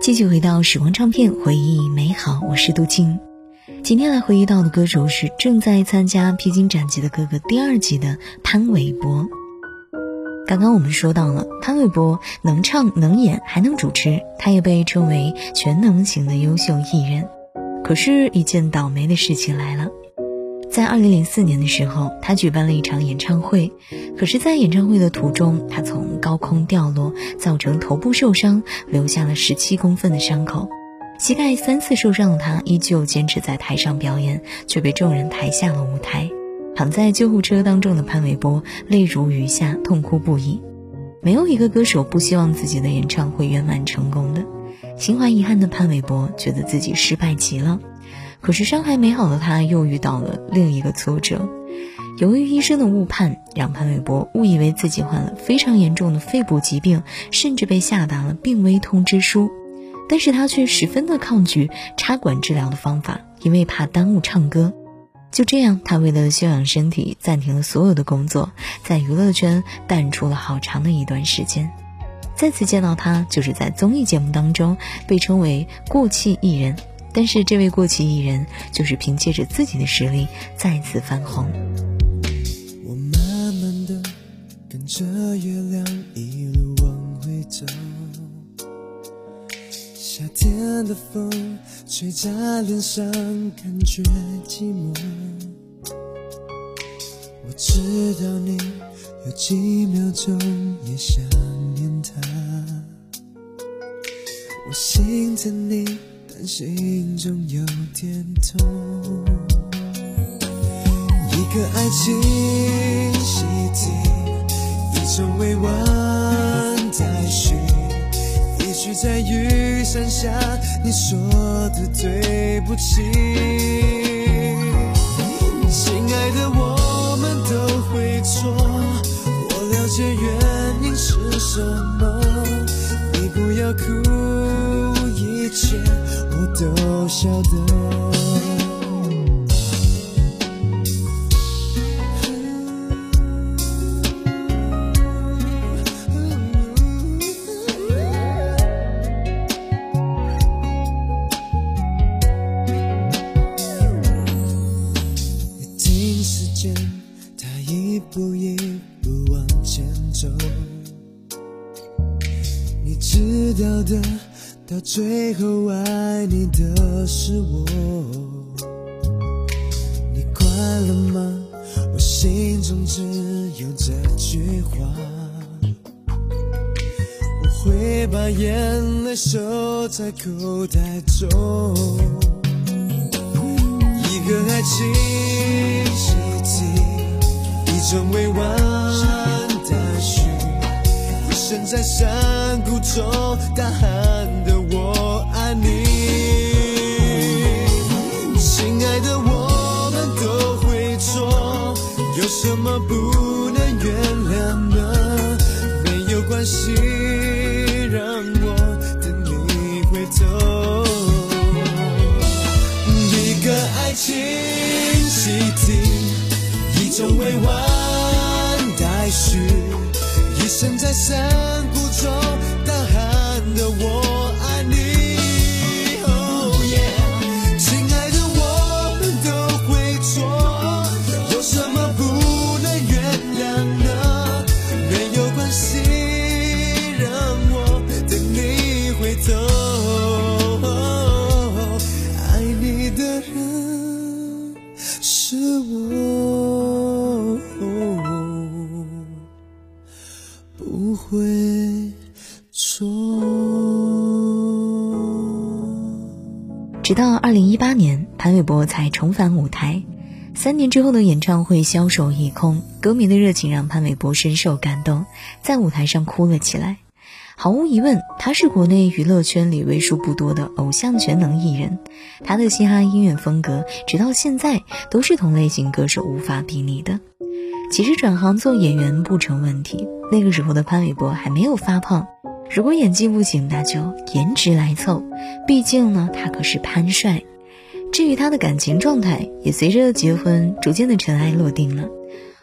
继续回到时光唱片，回忆美好。我是杜静。今天来回忆到的歌手是正在参加《披荆斩棘的哥哥》第二季的潘玮柏。刚刚我们说到了潘玮柏能唱能演还能主持，他也被称为全能型的优秀艺人。可是，一件倒霉的事情来了。在二零零四年的时候，他举办了一场演唱会，可是，在演唱会的途中，他从高空掉落，造成头部受伤，留下了十七公分的伤口。膝盖三次受伤的他，依旧坚持在台上表演，却被众人抬下了舞台。躺在救护车当中的潘玮柏泪如雨下，痛哭不已。没有一个歌手不希望自己的演唱会圆满成功的，心怀遗憾的潘玮柏觉得自己失败极了。可是伤还没好的他，又遇到了另一个挫折。由于医生的误判，让潘玮柏误以为自己患了非常严重的肺部疾病，甚至被下达了病危通知书。但是他却十分的抗拒插管治疗的方法，因为怕耽误唱歌。就这样，他为了休养身体，暂停了所有的工作，在娱乐圈淡出了好长的一段时间。再次见到他，就是在综艺节目当中，被称为过气艺人。但是这位过气艺人，就是凭借着自己的实力再次翻红。我慢慢的跟着月亮一路往回走，夏天的风吹在脸上，感觉寂寞。我知道你有几秒钟也想念他，我心疼你。但心中有点痛，一个爱情习题，一种未完待续，一句在雨伞下你说的对不起。亲爱的，我们都会错，我了解原因是什么，你不要哭，一切。都晓得。你听时间，它一步一步往前走，你知道的。到最后，爱你的是我。你快乐吗？我心中只有这句话。我会把眼泪收在口袋中。一个爱情习题，一种委婉。身在山谷中大喊的我爱你，亲爱的，我们都会错，有什么不能原谅呢？没有关系，让我等你回头。一个爱情习题，一种未完待续。一生在山谷中大喊的我我。不会错。直到二零一八年，潘玮柏才重返舞台。三年之后的演唱会销售一空，歌迷的热情让潘玮柏深受感动，在舞台上哭了起来。毫无疑问，他是国内娱乐圈里为数不多的偶像全能艺人。他的嘻哈音乐风格，直到现在都是同类型歌手无法比拟的。其实转行做演员不成问题。那个时候的潘玮柏还没有发胖，如果演技不行，那就颜值来凑。毕竟呢，他可是潘帅。至于他的感情状态，也随着结婚逐渐的尘埃落定了。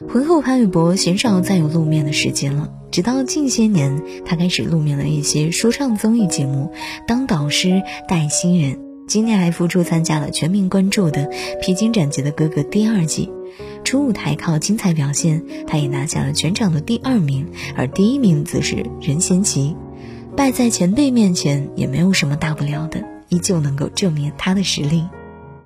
婚后潘玮柏鲜少再有露面的时间了，直到近些年，他开始露面了一些说唱综艺节目，当导师带新人。今年还复出参加了全民关注的《披荆斩棘的哥哥》第二季，初舞台靠精彩表现，他也拿下了全场的第二名，而第一名则是任贤齐。败在前辈面前也没有什么大不了的，依旧能够证明他的实力。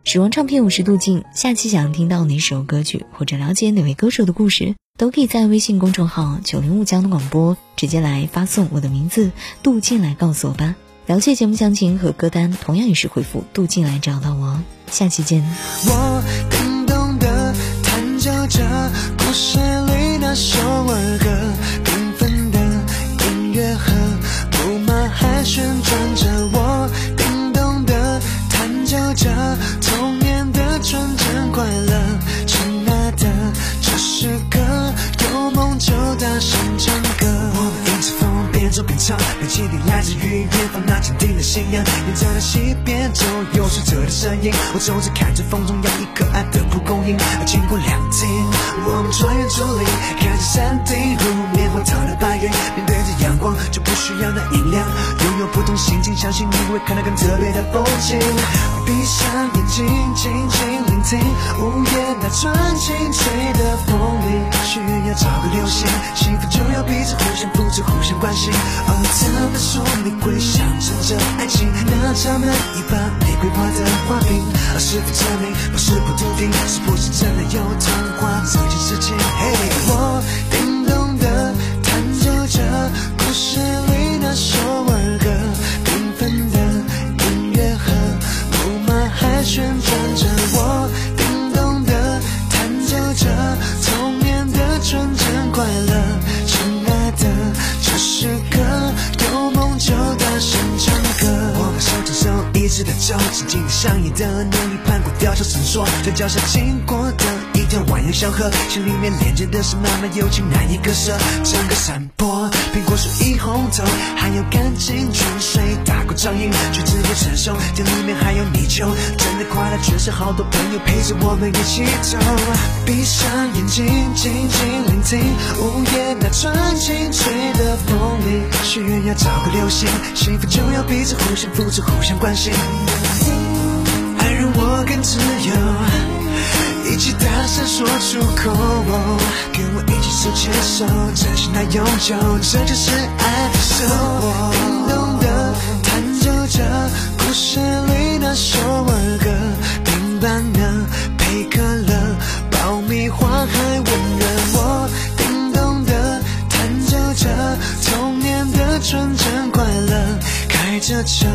时光唱片五十度镜，下期想听到哪首歌曲或者了解哪位歌手的故事，都可以在微信公众号“九零五江的广播”直接来发送我的名字“杜静”来告诉我吧。了解节目详情和歌单，同样也是回复“杜静”来找到我。下期见。我叮咚的弹奏着故事里那首儿歌，缤纷的音乐盒，木马还旋转着。我叮咚的弹奏着童年的纯真快乐，唱，边倾听来自于远方那坚定的信仰。沿着那西边，走有水车的身影。我总是看着风中摇曳可爱的蒲公英。经过两天，我们穿越竹林，看着山顶如棉花糖的白云。面对着阳光，就不需要那音量。拥有不同心情，相信你会看到更特别的风景。闭上眼睛，静静聆听午夜那纯净吹的风铃。需要找个流星，幸福就要彼此互相扶持，互相关心。他们说玫瑰象征着爱情，那插满一把玫瑰花的花瓶，而是否证明不是不笃定，是不是真的有童话这件事情？嘿，我叮咚的弹奏着故事一直的走，紧紧的像你的努力攀过吊桥闪烁，在脚下经过的一条蜿蜒小河，心里面连接的是满满友情，难以割舍。整个山坡，苹果树一红透，还有干净泉水打过掌印，橘子也成熟，店里面还有泥鳅，真的快乐，全是好多朋友陪着我们一起走。闭上眼睛，静静聆听午夜那纯净吹的风铃，许愿要找个流星，幸福就要彼此互相扶持，互相关心。爱让我更自由，一起大声说出口，跟我一起手牵手，真心来永久，这就是爱的生活。叮咚的弹奏着故事里那首儿歌，冰般的配可乐，爆米花还温热。我叮咚的弹奏着童年的纯真快乐，开着车